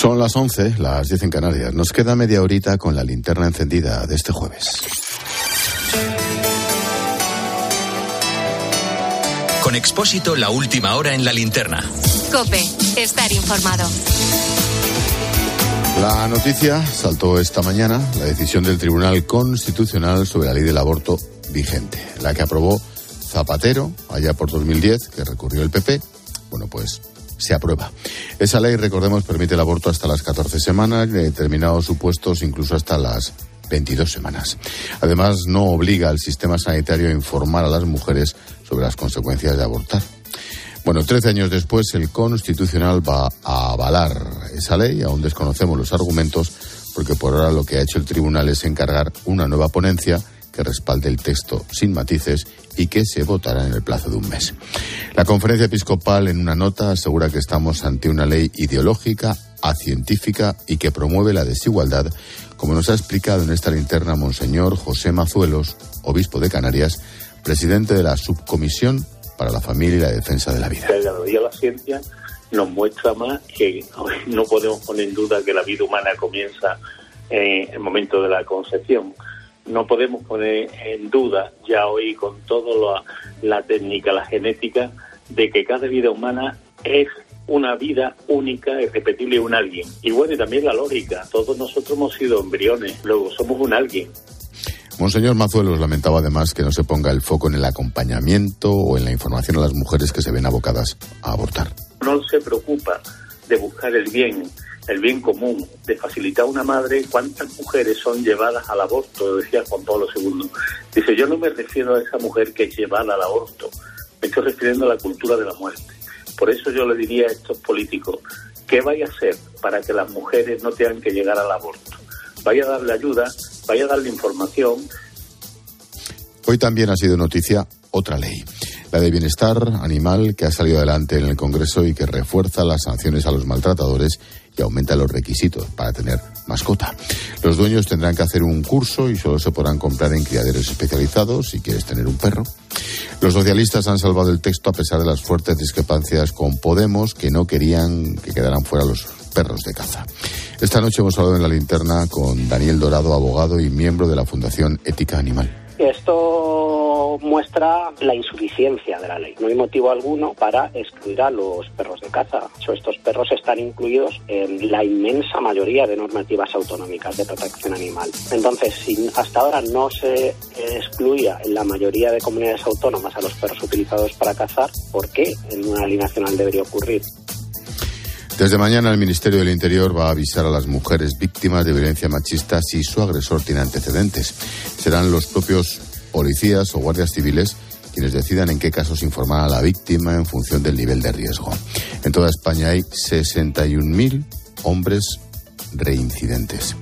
Son las 11, las 10 en Canarias. Nos queda media horita con la linterna encendida de este jueves. Con Expósito, la última hora en la linterna. Cope, estar informado. La noticia saltó esta mañana, la decisión del Tribunal Constitucional sobre la ley del aborto vigente, la que aprobó Zapatero allá por 2010, que recurrió el PP. Bueno, pues se aprueba. Esa ley, recordemos, permite el aborto hasta las 14 semanas, en determinados supuestos incluso hasta las 22 semanas. Además, no obliga al sistema sanitario a informar a las mujeres sobre las consecuencias de abortar. Bueno, 13 años después, el Constitucional va a avalar esa ley. Aún desconocemos los argumentos, porque por ahora lo que ha hecho el Tribunal es encargar una nueva ponencia que respalde el texto sin matices y que se votará en el plazo de un mes. La conferencia episcopal en una nota asegura que estamos ante una ley ideológica, acientífica y que promueve la desigualdad, como nos ha explicado en esta linterna Monseñor José Mazuelos, obispo de Canarias, presidente de la Subcomisión para la Familia y la Defensa de la Vida. La ciencia nos muestra más que no podemos poner en duda que la vida humana comienza en el momento de la concepción no podemos poner en duda ya hoy con toda la, técnica, la genética, de que cada vida humana es una vida única, irrepetible, un alguien. Y bueno, y también la lógica. Todos nosotros hemos sido embriones, luego somos un alguien. Monseñor Mazuelos lamentaba además que no se ponga el foco en el acompañamiento o en la información a las mujeres que se ven abocadas a abortar. No se preocupa de buscar el bien el bien común, de facilitar a una madre, ¿cuántas mujeres son llevadas al aborto? Decía Juan Pablo II. Dice, yo no me refiero a esa mujer que es llevada al aborto, me estoy refiriendo a la cultura de la muerte. Por eso yo le diría a estos políticos, ¿qué vaya a hacer para que las mujeres no tengan que llegar al aborto? Vaya a darle ayuda, vaya a darle información. Hoy también ha sido noticia otra ley la de bienestar animal que ha salido adelante en el Congreso y que refuerza las sanciones a los maltratadores y aumenta los requisitos para tener mascota. Los dueños tendrán que hacer un curso y solo se podrán comprar en criaderos especializados si quieres tener un perro. Los socialistas han salvado el texto a pesar de las fuertes discrepancias con Podemos que no querían que quedaran fuera los perros de caza. Esta noche hemos hablado en la linterna con Daniel Dorado, abogado y miembro de la Fundación Ética Animal. Esto muestra la insuficiencia de la ley. No hay motivo alguno para excluir a los perros de caza. estos perros están incluidos en la inmensa mayoría de normativas autonómicas de protección animal. Entonces, si hasta ahora no se excluía en la mayoría de comunidades autónomas a los perros utilizados para cazar, ¿por qué en una ley nacional debería ocurrir? Desde mañana el Ministerio del Interior va a avisar a las mujeres víctimas de violencia machista si su agresor tiene antecedentes. Serán los propios policías o guardias civiles quienes decidan en qué casos informar a la víctima en función del nivel de riesgo. En toda España hay 61.000 hombres reincidentes.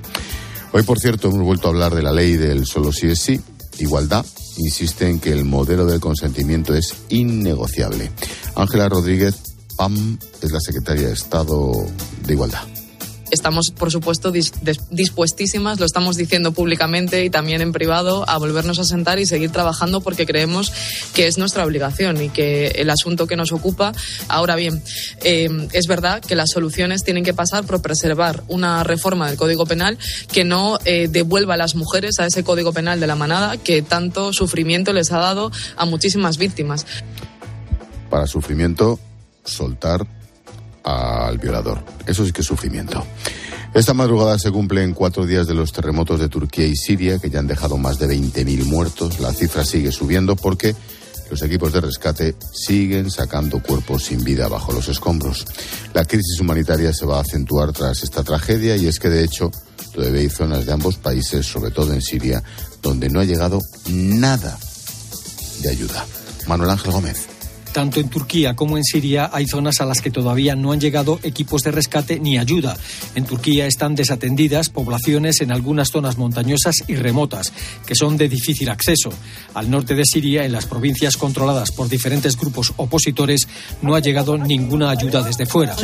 Hoy, por cierto, hemos vuelto a hablar de la ley del solo sí es sí, igualdad. Insiste en que el modelo del consentimiento es innegociable. Ángela Rodríguez PAM es la secretaria de Estado de Igualdad estamos, por supuesto, dispuestísimas, lo estamos diciendo públicamente y también en privado, a volvernos a sentar y seguir trabajando porque creemos que es nuestra obligación y que el asunto que nos ocupa. Ahora bien, eh, es verdad que las soluciones tienen que pasar por preservar una reforma del Código Penal que no eh, devuelva a las mujeres a ese Código Penal de la manada que tanto sufrimiento les ha dado a muchísimas víctimas. Para sufrimiento soltar al violador. Eso sí que es sufrimiento. Esta madrugada se cumplen cuatro días de los terremotos de Turquía y Siria, que ya han dejado más de 20.000 muertos. La cifra sigue subiendo porque los equipos de rescate siguen sacando cuerpos sin vida bajo los escombros. La crisis humanitaria se va a acentuar tras esta tragedia y es que, de hecho, todavía hay zonas de ambos países, sobre todo en Siria, donde no ha llegado nada de ayuda. Manuel Ángel Gómez. Tanto en Turquía como en Siria hay zonas a las que todavía no han llegado equipos de rescate ni ayuda. En Turquía están desatendidas poblaciones en algunas zonas montañosas y remotas, que son de difícil acceso. Al norte de Siria, en las provincias controladas por diferentes grupos opositores, no ha llegado ninguna ayuda desde fuera.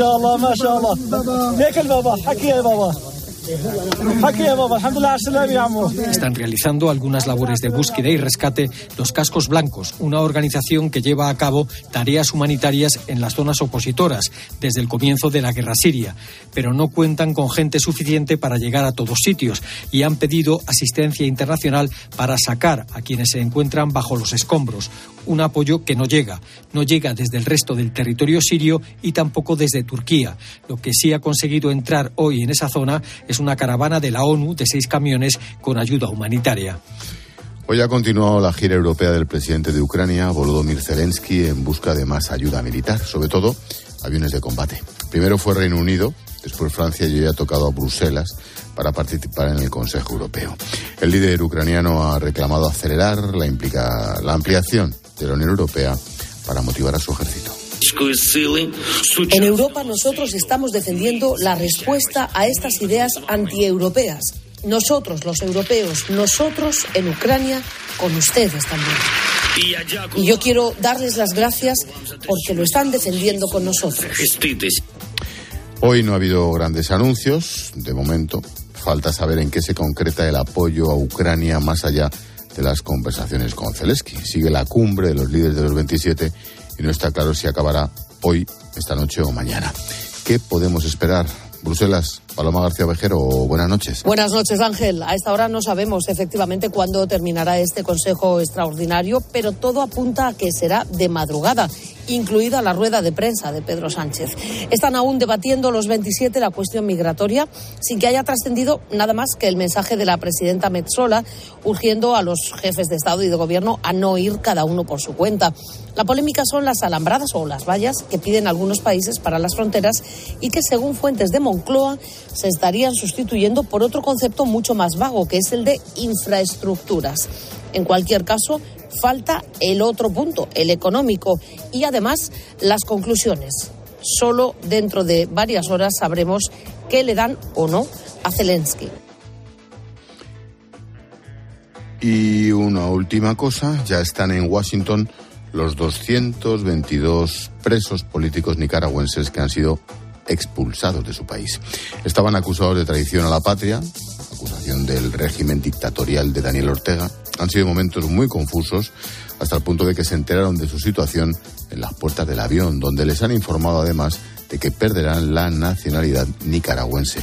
Están realizando algunas labores de búsqueda y rescate los Cascos Blancos, una organización que lleva a cabo tareas humanitarias en las zonas opositoras desde el comienzo de la guerra siria, pero no cuentan con gente suficiente para llegar a todos sitios y han pedido asistencia internacional para sacar a quienes se encuentran bajo los escombros, un apoyo que no llega, no llega desde el resto del territorio sirio y tampoco desde Turquía. Lo que sí ha conseguido entrar hoy en esa zona es una caravana de la ONU de seis camiones con ayuda humanitaria. Hoy ha continuado la gira europea del presidente de Ucrania, Volodymyr Zelensky, en busca de más ayuda militar, sobre todo aviones de combate. Primero fue Reino Unido, después Francia y hoy ha tocado a Bruselas para participar en el Consejo Europeo. El líder ucraniano ha reclamado acelerar la, implica, la ampliación de la Unión Europea para motivar a su ejército. En Europa nosotros estamos defendiendo la respuesta a estas ideas antieuropeas. Nosotros, los europeos, nosotros en Ucrania, con ustedes también. Y yo quiero darles las gracias porque lo están defendiendo con nosotros. Hoy no ha habido grandes anuncios, de momento. Falta saber en qué se concreta el apoyo a Ucrania más allá de las conversaciones con Zelensky. Sigue la cumbre de los líderes de los 27 y no está claro si acabará hoy, esta noche o mañana. ¿Qué podemos esperar? Bruselas, Paloma García Vejero, buenas noches. Buenas noches, Ángel. A esta hora no sabemos efectivamente cuándo terminará este Consejo Extraordinario, pero todo apunta a que será de madrugada incluida la rueda de prensa de Pedro Sánchez. Están aún debatiendo los 27 la cuestión migratoria sin que haya trascendido nada más que el mensaje de la presidenta Metzola urgiendo a los jefes de Estado y de Gobierno a no ir cada uno por su cuenta. La polémica son las alambradas o las vallas que piden algunos países para las fronteras y que, según fuentes de Moncloa, se estarían sustituyendo por otro concepto mucho más vago, que es el de infraestructuras. En cualquier caso, falta el otro punto, el económico, y además las conclusiones. Solo dentro de varias horas sabremos qué le dan o no a Zelensky. Y una última cosa, ya están en Washington los 222 presos políticos nicaragüenses que han sido expulsados de su país. Estaban acusados de traición a la patria, acusación del régimen dictatorial de Daniel Ortega. Han sido momentos muy confusos hasta el punto de que se enteraron de su situación en las puertas del avión, donde les han informado además de que perderán la nacionalidad nicaragüense.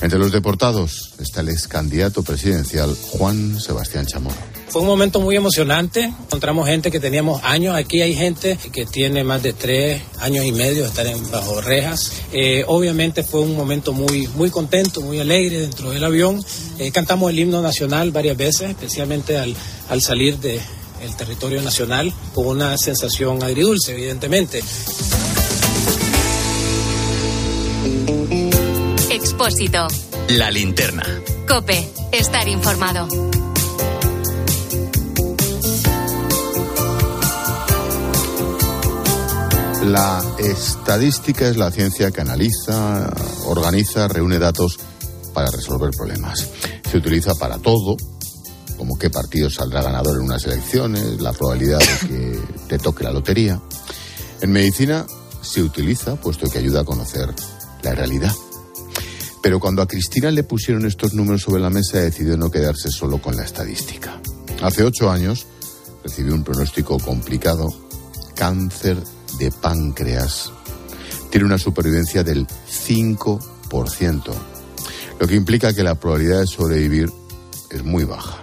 Entre los deportados está el ex candidato presidencial Juan Sebastián Chamorro. Fue un momento muy emocionante. Encontramos gente que teníamos años. Aquí hay gente que tiene más de tres años y medio de estar en, bajo rejas. Eh, obviamente fue un momento muy, muy contento, muy alegre dentro del avión. Eh, cantamos el himno nacional varias veces, especialmente al, al salir del territorio nacional, con una sensación agridulce, evidentemente. Expósito. La linterna. Cope. Estar informado. La estadística es la ciencia que analiza, organiza, reúne datos para resolver problemas. Se utiliza para todo, como qué partido saldrá ganador en unas elecciones, la probabilidad de que te toque la lotería. En medicina se utiliza puesto que ayuda a conocer la realidad. Pero cuando a Cristina le pusieron estos números sobre la mesa, decidió no quedarse solo con la estadística. Hace ocho años recibió un pronóstico complicado, cáncer de páncreas. Tiene una supervivencia del 5%, lo que implica que la probabilidad de sobrevivir es muy baja.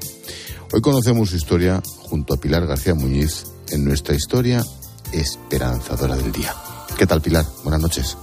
Hoy conocemos su historia junto a Pilar García Muñiz en nuestra historia esperanzadora del día. ¿Qué tal, Pilar? Buenas noches.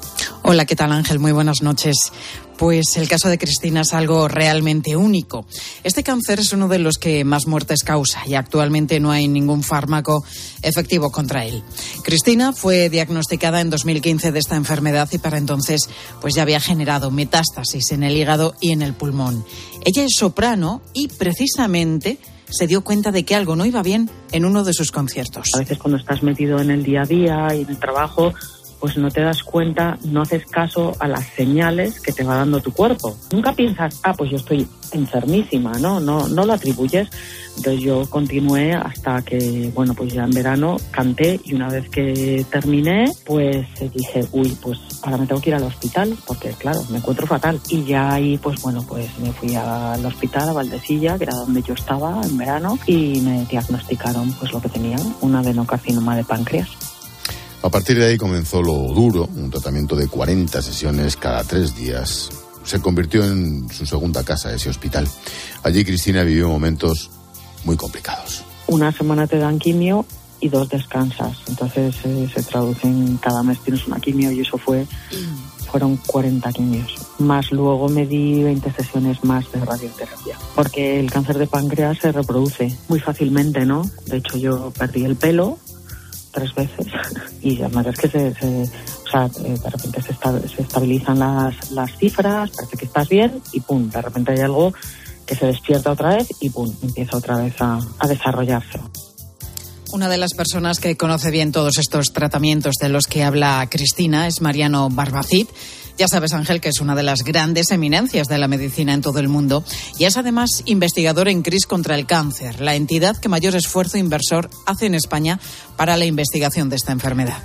Hola, ¿qué tal Ángel? Muy buenas noches. Pues el caso de Cristina es algo realmente único. Este cáncer es uno de los que más muertes causa y actualmente no hay ningún fármaco efectivo contra él. Cristina fue diagnosticada en 2015 de esta enfermedad y para entonces pues ya había generado metástasis en el hígado y en el pulmón. Ella es soprano y precisamente se dio cuenta de que algo no iba bien en uno de sus conciertos. A veces cuando estás metido en el día a día y en el trabajo pues no te das cuenta, no haces caso a las señales que te va dando tu cuerpo. Nunca piensas, ah, pues yo estoy enfermísima, ¿no? No, no lo atribuyes. Entonces yo continué hasta que, bueno, pues ya en verano canté y una vez que terminé, pues dije, uy, pues ahora me tengo que ir al hospital porque, claro, me encuentro fatal. Y ya ahí, pues bueno, pues me fui al hospital, a Valdesilla, que era donde yo estaba en verano, y me diagnosticaron pues lo que tenía, un adenocarcinoma de páncreas. A partir de ahí comenzó lo duro, un tratamiento de 40 sesiones cada tres días. Se convirtió en su segunda casa, ese hospital. Allí Cristina vivió momentos muy complicados. Una semana te dan quimio y dos descansas. Entonces eh, se traduce en cada mes tienes una quimio y eso fue fueron 40 quimios. Más luego me di 20 sesiones más de radioterapia. Porque el cáncer de páncreas se reproduce muy fácilmente, ¿no? De hecho yo perdí el pelo tres veces y además es que se, o sea, eh, de repente se, estabilizan las, las cifras, parece que estás bien y pum, de repente hay algo que se despierta otra vez y pum, empieza otra vez a, a desarrollarse. Una de las personas que conoce bien todos estos tratamientos de los que habla Cristina es Mariano Barbacid. Ya sabes, Ángel, que es una de las grandes eminencias de la medicina en todo el mundo y es además investigador en CRIS contra el cáncer, la entidad que mayor esfuerzo inversor hace en España para la investigación de esta enfermedad.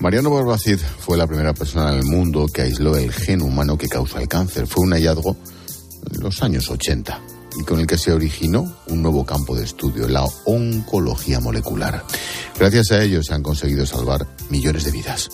Mariano Barbacid fue la primera persona en el mundo que aisló el gen humano que causa el cáncer. Fue un hallazgo en los años 80 y con el que se originó un nuevo campo de estudio, la oncología molecular. Gracias a ello se han conseguido salvar millones de vidas.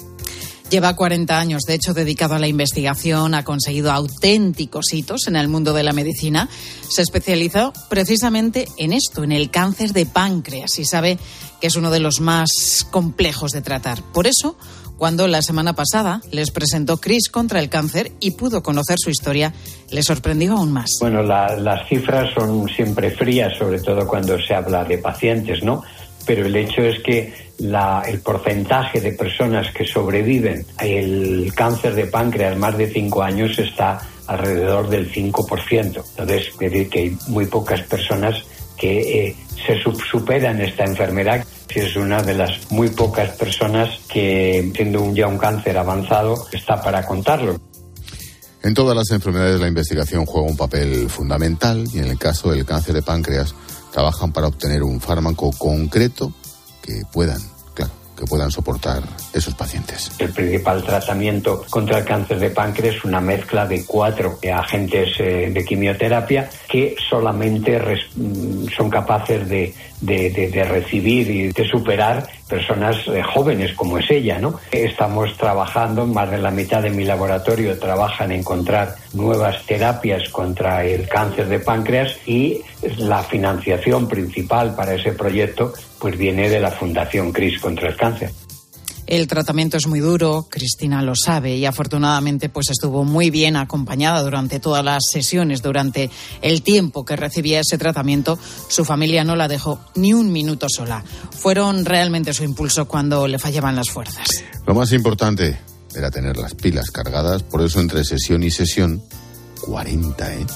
Lleva 40 años, de hecho, dedicado a la investigación, ha conseguido auténticos hitos en el mundo de la medicina. Se especializó precisamente en esto, en el cáncer de páncreas, y sabe que es uno de los más complejos de tratar. Por eso, cuando la semana pasada les presentó Cris contra el cáncer y pudo conocer su historia, le sorprendió aún más. Bueno, las cifras son siempre frías, sobre todo cuando se habla de pacientes, ¿no? Pero el hecho es que el porcentaje de personas que sobreviven el cáncer de páncreas más de cinco años está alrededor del 5%. Entonces, es decir que hay muy pocas personas que eh, se superan esta enfermedad. Es una de las muy pocas personas que, siendo ya un cáncer avanzado, está para contarlo. En todas las enfermedades la investigación juega un papel fundamental y en el caso del cáncer de páncreas trabajan para obtener un fármaco concreto que puedan que puedan soportar esos pacientes. El principal tratamiento contra el cáncer de páncreas es una mezcla de cuatro agentes eh, de quimioterapia que solamente mm, son capaces de, de, recibir y de superar personas eh, jóvenes como es ella, ¿no? Estamos trabajando, más de la mitad de mi laboratorio trabaja en encontrar nuevas terapias contra el cáncer de páncreas y la financiación principal para ese proyecto pues viene de la Fundación CRIS contra el cáncer. El tratamiento es muy duro, Cristina lo sabe y afortunadamente pues estuvo muy bien acompañada durante todas las sesiones, durante el tiempo que recibía ese tratamiento. Su familia no la dejó ni un minuto sola. Fueron realmente su impulso cuando le fallaban las fuerzas. Lo más importante era tener las pilas cargadas, por eso entre sesión y sesión, 40, ¿eh?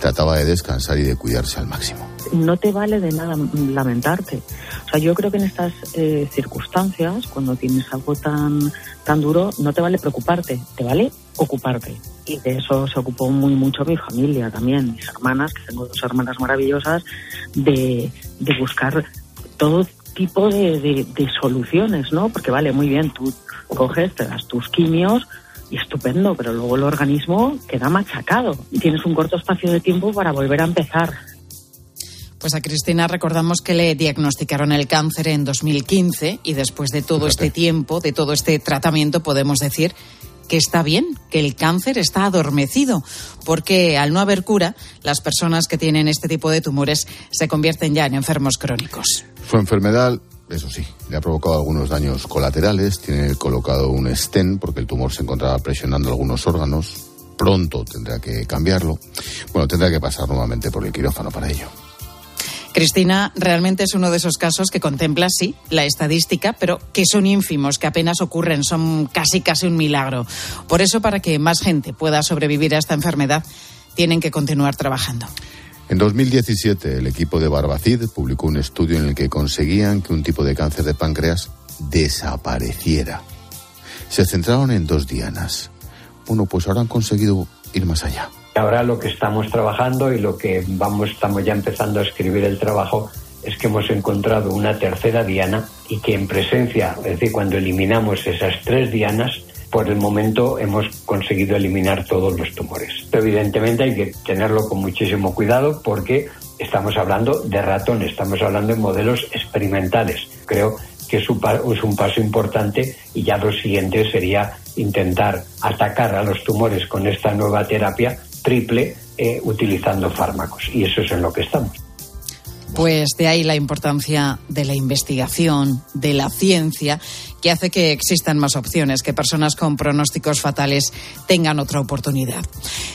Trataba de descansar y de cuidarse al máximo no te vale de nada lamentarte. O sea, yo creo que en estas eh, circunstancias, cuando tienes algo tan, tan duro, no te vale preocuparte, te vale ocuparte. Y de eso se ocupó muy mucho mi familia también, mis hermanas, que tengo dos hermanas maravillosas, de, de buscar todo tipo de, de, soluciones, ¿no? Porque vale, muy bien, tú coges, te das tus quimios, y estupendo, pero luego el organismo queda machacado y tienes un corto espacio de tiempo para volver a empezar. Pues a Cristina recordamos que le diagnosticaron el cáncer en 2015 y después de todo este tiempo, de todo este tratamiento, podemos decir que está bien, que el cáncer está adormecido, porque al no haber cura, las personas que tienen este tipo de tumores se convierten ya en enfermos crónicos. Su enfermedad, eso sí, le ha provocado algunos daños colaterales, tiene colocado un stent porque el tumor se encontraba presionando algunos órganos, pronto tendrá que cambiarlo, bueno, tendrá que pasar nuevamente por el quirófano para ello. Cristina, realmente es uno de esos casos que contempla, sí, la estadística, pero que son ínfimos, que apenas ocurren, son casi casi un milagro. Por eso, para que más gente pueda sobrevivir a esta enfermedad, tienen que continuar trabajando. En 2017, el equipo de Barbacid publicó un estudio en el que conseguían que un tipo de cáncer de páncreas desapareciera. Se centraron en dos dianas. Bueno, pues ahora han conseguido ir más allá. Ahora lo que estamos trabajando y lo que vamos, estamos ya empezando a escribir el trabajo es que hemos encontrado una tercera diana y que en presencia, es decir, cuando eliminamos esas tres dianas, por el momento hemos conseguido eliminar todos los tumores. Evidentemente hay que tenerlo con muchísimo cuidado porque estamos hablando de ratón, estamos hablando de modelos experimentales. Creo que es un, paso importante y ya lo siguiente sería intentar atacar a los tumores con esta nueva terapia triple eh, utilizando fármacos. Y eso es en lo que estamos. Pues de ahí la importancia de la investigación, de la ciencia, que hace que existan más opciones, que personas con pronósticos fatales tengan otra oportunidad.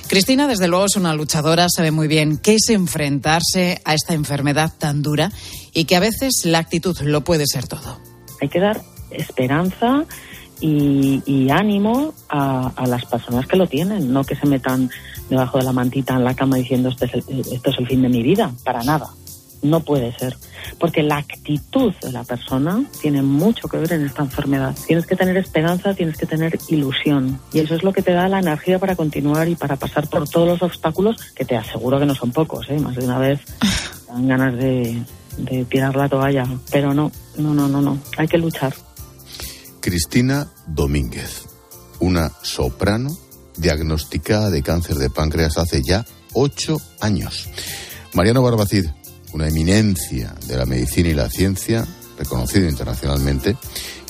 Cristina, desde luego, es una luchadora, sabe muy bien qué es enfrentarse a esta enfermedad tan dura y que a veces la actitud lo puede ser todo. Hay que dar esperanza y, ánimo a, las personas que lo tienen, no que se metan debajo de la mantita en la cama diciendo este esto es el fin de mi vida, para nada. No puede ser, porque la actitud de la persona tiene mucho que ver en esta enfermedad. Tienes que tener esperanza, tienes que tener ilusión. Y eso es lo que te da la energía para continuar y para pasar por todos los obstáculos, que te aseguro que no son pocos, ¿eh? más de una vez dan ganas de, de tirar la toalla. Pero no, no, no, no, no. Hay que luchar. Cristina Domínguez, una soprano diagnosticada de cáncer de páncreas hace ya ocho años. Mariano Barbacid, una eminencia de la medicina y la ciencia, reconocido internacionalmente,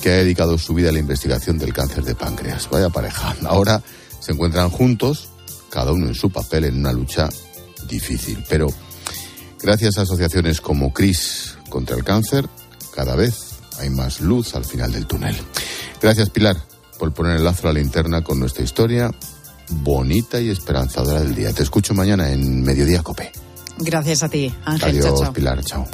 que ha dedicado su vida a la investigación del cáncer de páncreas. Vaya pareja. Ahora se encuentran juntos, cada uno en su papel, en una lucha difícil. Pero gracias a asociaciones como CRIS contra el cáncer, cada vez hay más luz al final del túnel. Gracias, Pilar, por poner el lazo a la linterna con nuestra historia bonita y esperanzadora del día. Te escucho mañana en Mediodía Cope. Gracias a ti, Ángel. Adiós, Pilar. Chao.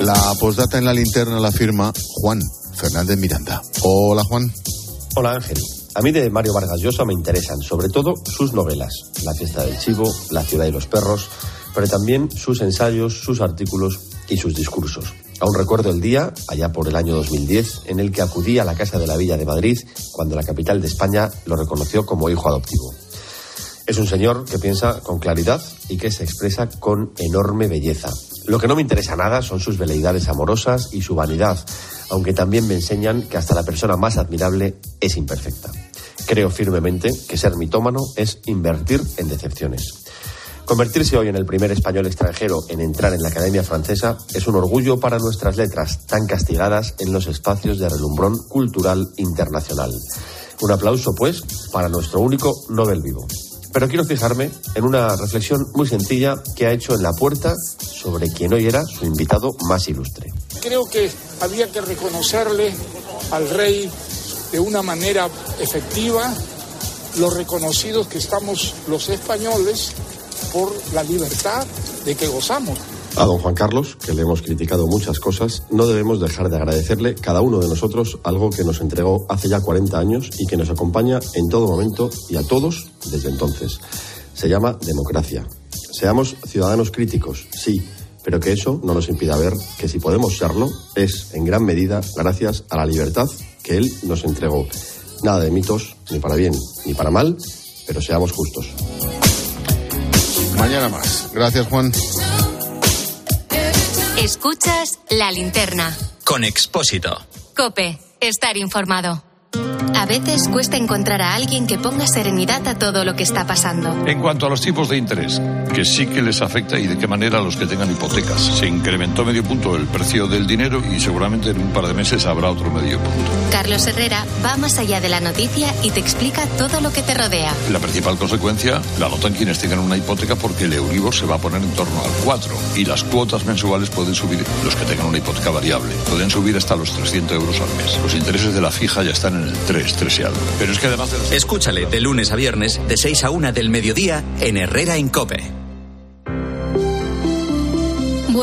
La postdata en la linterna la firma Juan Fernández Miranda. Hola, Juan. Hola, Ángel. A mí de Mario Vargas Llosa me interesan sobre todo sus novelas, La fiesta del chivo, La ciudad y los perros, pero también sus ensayos, sus artículos y sus discursos. Aún recuerdo el día, allá por el año 2010, en el que acudí a la Casa de la Villa de Madrid cuando la capital de España lo reconoció como hijo adoptivo. Es un señor que piensa con claridad y que se expresa con enorme belleza. Lo que no me interesa nada son sus veleidades amorosas y su vanidad, aunque también me enseñan que hasta la persona más admirable es imperfecta. Creo firmemente que ser mitómano es invertir en decepciones. Convertirse hoy en el primer español extranjero en entrar en la Academia Francesa es un orgullo para nuestras letras, tan castigadas en los espacios de relumbrón cultural internacional. Un aplauso, pues, para nuestro único Nobel vivo. Pero quiero fijarme en una reflexión muy sencilla que ha hecho en la puerta sobre quien hoy era su invitado más ilustre. Creo que había que reconocerle al rey de una manera efectiva los reconocidos que estamos los españoles por la libertad de que gozamos. A don Juan Carlos, que le hemos criticado muchas cosas, no debemos dejar de agradecerle cada uno de nosotros algo que nos entregó hace ya 40 años y que nos acompaña en todo momento y a todos desde entonces. Se llama democracia. Seamos ciudadanos críticos, sí, pero que eso no nos impida ver que si podemos serlo es en gran medida gracias a la libertad que él nos entregó. Nada de mitos, ni para bien ni para mal, pero seamos justos. Mañana más. Gracias, Juan. Escuchas la linterna. Con Expósito. Cope, estar informado. A veces cuesta encontrar a alguien que ponga serenidad a todo lo que está pasando. En cuanto a los tipos de interés, que sí que les afecta y de qué manera a los que tengan hipotecas. Se incrementó medio punto el precio del dinero y seguramente en un par de meses habrá otro medio punto. Carlos Herrera va más allá de la noticia y te explica todo lo que te rodea. La principal consecuencia la notan quienes tengan una hipoteca porque el Euribor se va a poner en torno al 4 y las cuotas mensuales pueden subir, los que tengan una hipoteca variable, pueden subir hasta los 300 euros al mes. Los intereses de la fija ya están en el 3 pero es que además... Escúchale de lunes a viernes, de 6 a 1 del mediodía, en Herrera en Cope.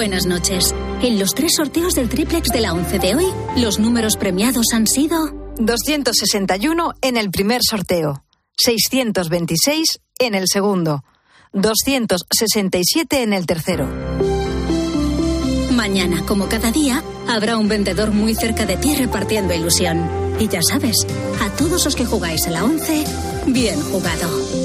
Buenas noches. En los tres sorteos del triplex de la 11 de hoy, los números premiados han sido... 261 en el primer sorteo, 626 en el segundo, 267 en el tercero. Mañana, como cada día, habrá un vendedor muy cerca de ti repartiendo ilusión. Y ya sabes, a todos los que jugáis a la 11, bien jugado.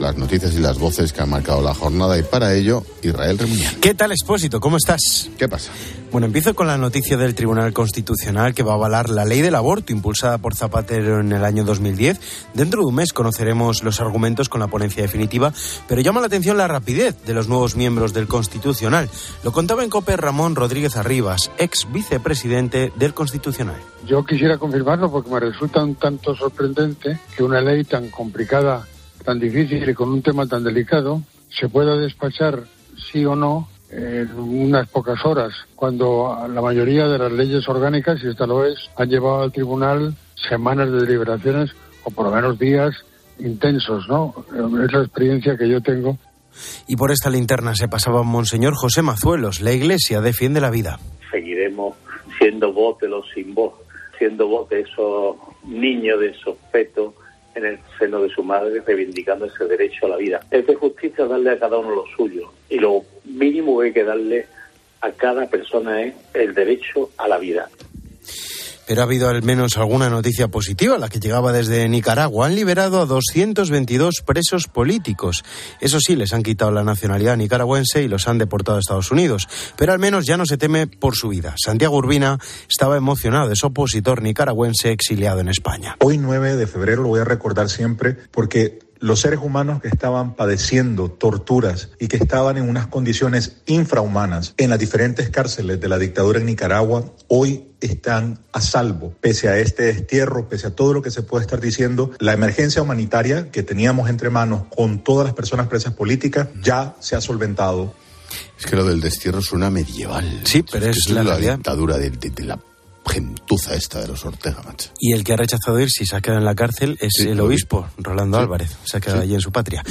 las noticias y las voces que han marcado la jornada y para ello Israel Remuñán. ¿Qué tal, Expósito? ¿Cómo estás? ¿Qué pasa? Bueno, empiezo con la noticia del Tribunal Constitucional que va a avalar la ley del aborto impulsada por Zapatero en el año 2010. Dentro de un mes conoceremos los argumentos con la ponencia definitiva, pero llama la atención la rapidez de los nuevos miembros del Constitucional. Lo contaba en COPE Ramón Rodríguez Arribas, ex vicepresidente del Constitucional. Yo quisiera confirmarlo porque me resulta un tanto sorprendente que una ley tan complicada tan difícil y con un tema tan delicado se pueda despachar sí o no en unas pocas horas, cuando la mayoría de las leyes orgánicas, y esta lo es, han llevado al tribunal semanas de deliberaciones o por lo menos días intensos, ¿no? Es la experiencia que yo tengo. Y por esta linterna se pasaba Monseñor José Mazuelos. La Iglesia defiende la vida. Seguiremos siendo voz de los sin voz, siendo voz de esos niños, de esos fetos en el seno de su madre reivindicando ese derecho a la vida. Es de justicia darle a cada uno lo suyo y lo mínimo que hay que darle a cada persona es el derecho a la vida pero ha habido al menos alguna noticia positiva, la que llegaba desde Nicaragua. Han liberado a 222 presos políticos. Eso sí, les han quitado la nacionalidad nicaragüense y los han deportado a Estados Unidos. Pero al menos ya no se teme por su vida. Santiago Urbina estaba emocionado, es opositor nicaragüense exiliado en España. Hoy 9 de febrero lo voy a recordar siempre porque los seres humanos que estaban padeciendo torturas y que estaban en unas condiciones infrahumanas en las diferentes cárceles de la dictadura en Nicaragua, hoy están a salvo, pese a este destierro, pese a todo lo que se puede estar diciendo. La emergencia humanitaria que teníamos entre manos con todas las personas presas políticas ya se ha solventado. Es que lo del destierro suena medieval. Sí, pero es, la, dictadura de la gentuza esta de los Ortega, macho. Y el que ha rechazado ir, si se ha quedado en la cárcel, es el obispo, Rolando Álvarez. Se ha quedado allí en su patria.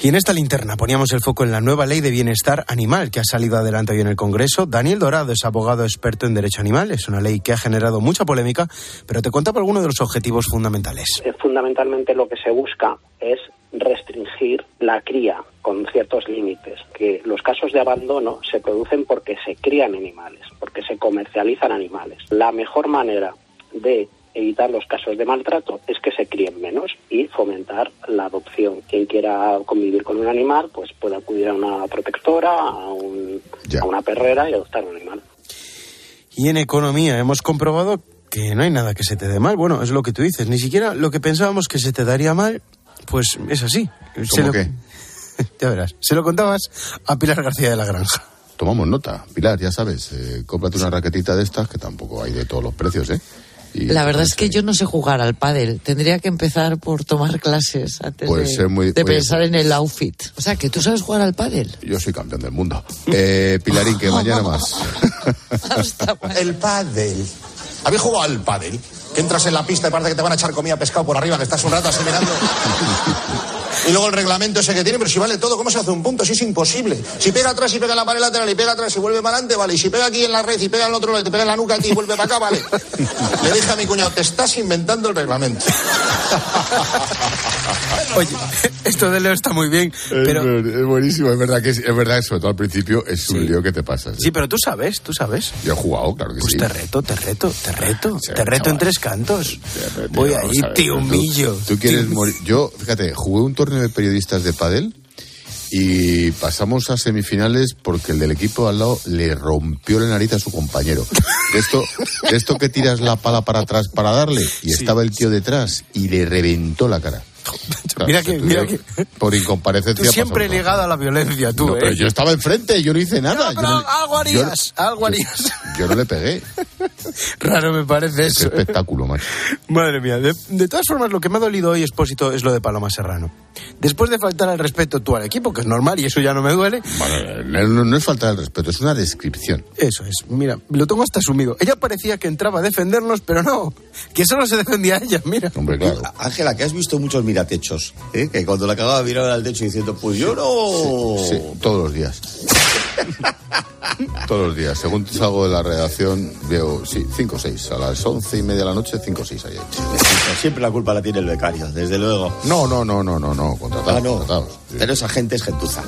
Y en esta linterna poníamos el foco en la nueva ley de bienestar animal que ha salido adelante hoy en el Congreso. Daniel Dorado es abogado experto en derecho animal. Es una ley que ha generado mucha polémica, pero te contaba algunos de los objetivos fundamentales. Fundamentalmente lo que se busca es restringir la cría con ciertos límites, que los casos de abandono se producen porque se crían animales, porque se comercializan animales. La mejor manera de evitar los casos de maltrato es que se críen menos y fomentar la adopción. Quien quiera convivir con un animal, pues puede acudir a una protectora, a, a una perrera y adoptar un animal. Y en economía hemos comprobado que no hay nada que se te dé mal. Bueno, es lo que tú dices. Ni siquiera lo que pensábamos que se te daría mal pues es así. ¿Cómo qué? ya verás. Se lo contabas a Pilar García de la Granja. Tomamos nota. Pilar, ya sabes, eh, cómprate una raquetita de estas, que tampoco hay de todos los precios, ¿eh? la verdad es que yo no sé jugar al pádel. Tendría que empezar por tomar clases antes de, pensar en el outfit. O sea, que tú sabes jugar al pádel. Yo soy campeón del mundo. Eh, Pilarín, que mañana más. el pádel. ¿Habéis jugado al pádel? Entras en la pista y parece que te van a echar comida pescado por arriba, que estás un rato así mirando. Y luego el reglamento ese que tiene, pero si vale todo, ¿cómo se hace un punto? Si es imposible. Si pega atrás y pega en la pared lateral y pega atrás y vuelve para adelante, vale. Y si pega aquí en la red y pega en el otro lado y te pega en la nuca aquí y vuelve para acá, vale. Le dije a mi cuñado, te estás inventando el reglamento. Oye, esto de Leo está muy bien, pero... Es, buenísimo, es verdad que es, verdad sobre todo al principio es un lío que te pasa. ¿sí? pero tú sabes, tú sabes. Yo he jugado, claro que pues sí. Pues te reto, te reto, te reto, te reto en tres cantos. Voy a ir, te humillo. Tú, quieres morir. Yo, fíjate, jugué un torneo de periodistas de pádel y pasamos a semifinales porque el del equipo al lado le rompió la nariz a su compañero. De esto, esto que tiras la pala para atrás para darle y estaba el tío detrás y le reventó la cara. mira que, mira que... Por incomparecencia. Tú siempre ligado a la violencia, tú, ¿eh? Pero yo estaba enfrente, yo no hice nada. algo harías, algo harías. Yo no le pegué. Raro me parece eso. Qué espectáculo, macho. Madre mía. De, todas formas, lo que me ha dolido hoy, Expósito, es lo de Paloma Serrano. Después de faltar al respeto tú al equipo, que es normal y eso ya no me duele. Bueno, no, es faltar al respeto, es una descripción. Eso es. Mira, lo tengo hasta asumido. Ella parecía que entraba a defendernos, pero no. Que solo se defendía a ella, mira. Hombre, claro. Ángela, que has visto muchos miratechos, ¿eh? que cuando la acababa mirar al techo diciendo, pues yo no. Sí, todos los días. Todos los días. Según salgo de la redacción, veo, sí, 5 o 6. A las once y media de la noche, 5 o 6 ahí. Siempre la culpa la tiene el becario, desde luego. No, no, no, no, no, no. Contratados. Ah, Pero esa gente es gentuza.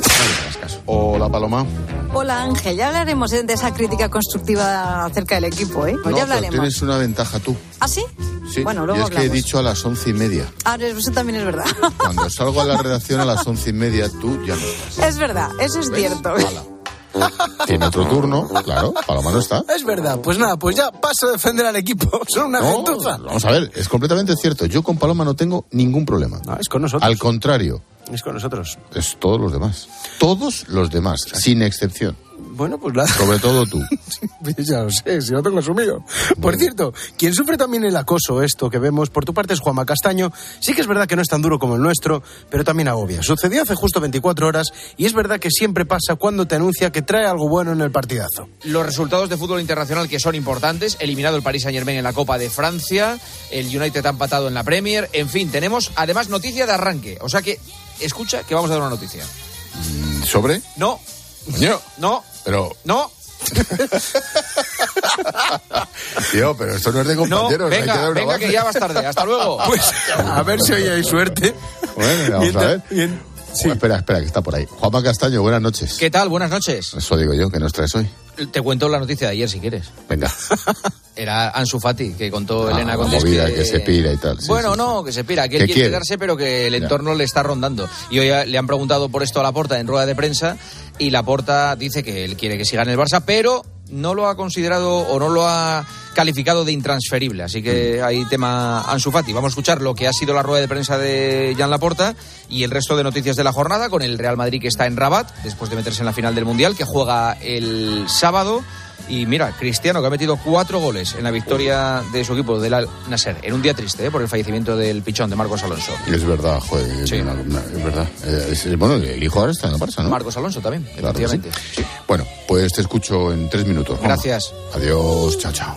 Hola, Paloma. Hola, Ángel. Ya hablaremos de esa crítica constructiva acerca del equipo, ¿eh? Pues ya hablaremos. tienes una ventaja tú. ¿Ah, sí? Sí, bueno, luego y es que he dicho a las once y media. Ah, eso también es verdad. Cuando salgo a la redacción a las once y media, tú ya no estás. Es verdad, eso es cierto. Tiene otro turno, claro, Paloma no está. Es verdad, pues nada, pues ya paso a defender al equipo. Son una no, Vamos a ver, es completamente cierto. Yo con Paloma no tengo ningún problema. No, es con nosotros. Al contrario. Es con nosotros. Es todos los demás. Todos los demás, sin excepción. Bueno, pues la... Sobre todo tú. ya lo sé, si lo tengo asumido. Por cierto, quien sufre también el acoso, esto que vemos por tu parte es Juanma Castaño. Sí que es verdad que no es tan duro como el nuestro, pero también agobia. Sucedió hace justo 24 horas y es verdad que siempre pasa cuando te anuncia que trae algo bueno en el partidazo. Los resultados de fútbol internacional que son importantes, eliminado el Paris Saint-Germain en la Copa de Francia, el United ha empatado en la Premier, en fin, tenemos además noticia de arranque. O sea que, escucha que vamos a dar una noticia. ¿Sobre? No. No. Pero. No. Tío, pero esto no es de compañeros. venga, que venga que ya vas tarde. Hasta luego. Pues a ver si hoy hay suerte. Bueno, vamos a ver. Espera, espera, que está por ahí. Juanma Castaño, buenas noches. ¿Qué tal? Buenas noches. Eso digo yo, que nos traes hoy. Te cuento la noticia de ayer si quieres. Venga. Era Ansu Fati, que contó ah, Elena Condés. Que... que se pira y tal. bueno, no, que se pira, que él quiere, quedarse, pero que el entorno le está rondando. Y hoy le han preguntado por esto a la porta en rueda de prensa y la porta dice que él quiere que siga en el Barça, pero no lo ha considerado o no lo ha calificado de intransferible. Así que hay tema Ansu Fati. Vamos a escuchar lo que ha sido la rueda de prensa de Jan Laporta y el resto de noticias de la jornada con el Real Madrid que está en Rabat después de meterse en la final del Mundial, que juega el sábado. Y mira, Cristiano que ha metido cuatro goles en la victoria de su equipo del Al Nasser, en un día triste ¿eh? por el fallecimiento del pichón de Marcos Alonso. Es verdad, joder, sí. es verdad. Eh, bueno, el hijo ahora está en la Barça, ¿no? Marcos Alonso también, claro Bueno, pues te escucho en tres minutos. Gracias. Adiós, chao, chao.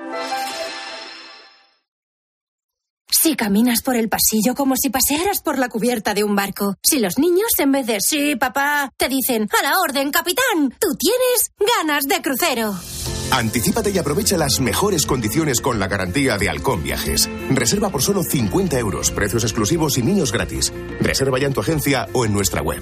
Si caminas por el pasillo como si pasearas por la cubierta de un barco. Si los niños, en vez de sí, papá, te dicen a la orden, capitán, tú tienes ganas de crucero. Anticípate y aprovecha las mejores condiciones con la garantía de Halcón Viajes. Reserva por solo 50 euros, precios exclusivos y niños gratis. Reserva ya en tu agencia o en nuestra web.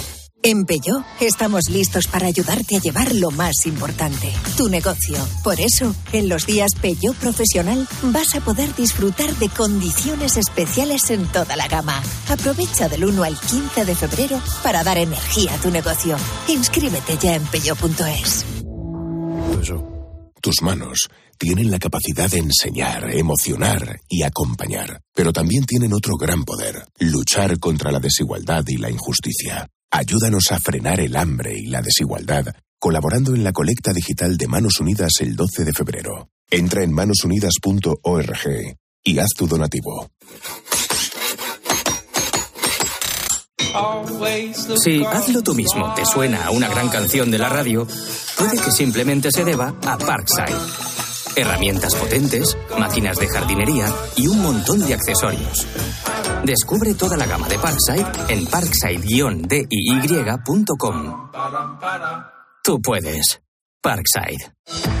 En Peugeot estamos listos para ayudarte a llevar lo más importante, tu negocio. Por eso, en los días Peugeot Profesional vas a poder disfrutar de condiciones especiales en toda la gama. Aprovecha del 1 al 15 de febrero para dar energía a tu negocio. Inscríbete ya en peugeot.es. Tus manos tienen la capacidad de enseñar, emocionar y acompañar, pero también tienen otro gran poder, luchar contra la desigualdad y la injusticia. Ayúdanos a frenar el hambre y la desigualdad colaborando en la colecta digital de Manos Unidas el 12 de febrero. Entra en manosunidas.org y haz tu donativo. Si Hazlo tú mismo te suena a una gran canción de la radio, puede que simplemente se deba a Parkside herramientas potentes, máquinas de jardinería y un montón de accesorios. Descubre toda la gama de Parkside en parkside-diy.com. Tú puedes. Parkside.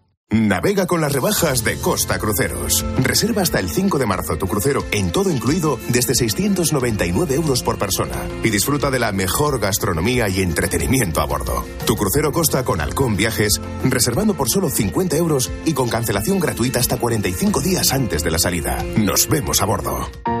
Navega con las rebajas de Costa Cruceros. Reserva hasta el 5 de marzo tu crucero en todo incluido desde 699 euros por persona y disfruta de la mejor gastronomía y entretenimiento a bordo. Tu crucero costa con Halcón Viajes, reservando por solo 50 euros y con cancelación gratuita hasta 45 días antes de la salida. Nos vemos a bordo.